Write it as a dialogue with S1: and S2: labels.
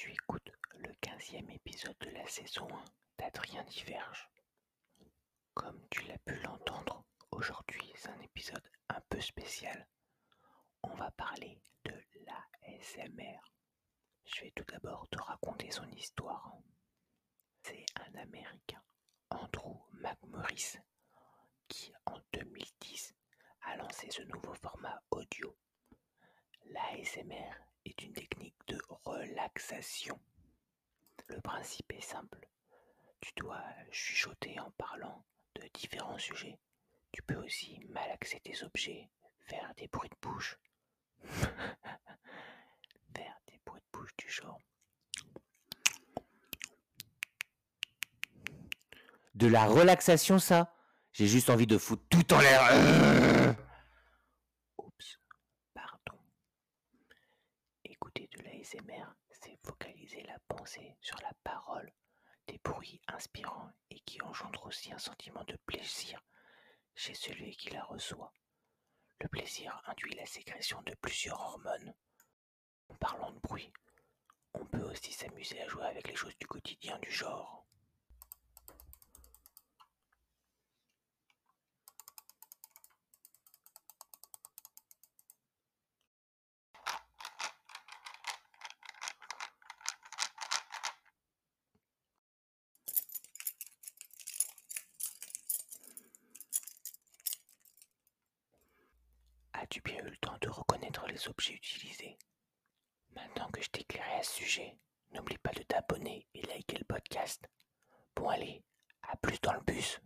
S1: Tu écoutes le 15e épisode de la saison 1 d'Adrien Diverge. Comme tu l'as pu l'entendre, aujourd'hui c'est un épisode un peu spécial. On va parler de l'ASMR. Je vais tout d'abord te raconter son histoire. C'est un Américain, Andrew McMorris, qui en 2010 a lancé ce nouveau format audio. L'ASMR est une technique de relaxation. Le principe est simple. Tu dois chuchoter en parlant de différents sujets. Tu peux aussi malaxer tes objets, faire des bruits de bouche. faire des bruits de bouche du genre.
S2: De la relaxation, ça? J'ai juste envie de foutre tout en l'air.
S1: C'est focaliser la pensée sur la parole, des bruits inspirants et qui engendrent aussi un sentiment de plaisir chez celui qui la reçoit. Le plaisir induit la sécrétion de plusieurs hormones. En parlant de bruit, on peut aussi s'amuser à jouer avec les choses du quotidien du genre. As-tu bien eu le temps de reconnaître les objets utilisés? Maintenant que je t'ai éclairé à ce sujet, n'oublie pas de t'abonner et liker le podcast. Bon allez, à plus dans le bus.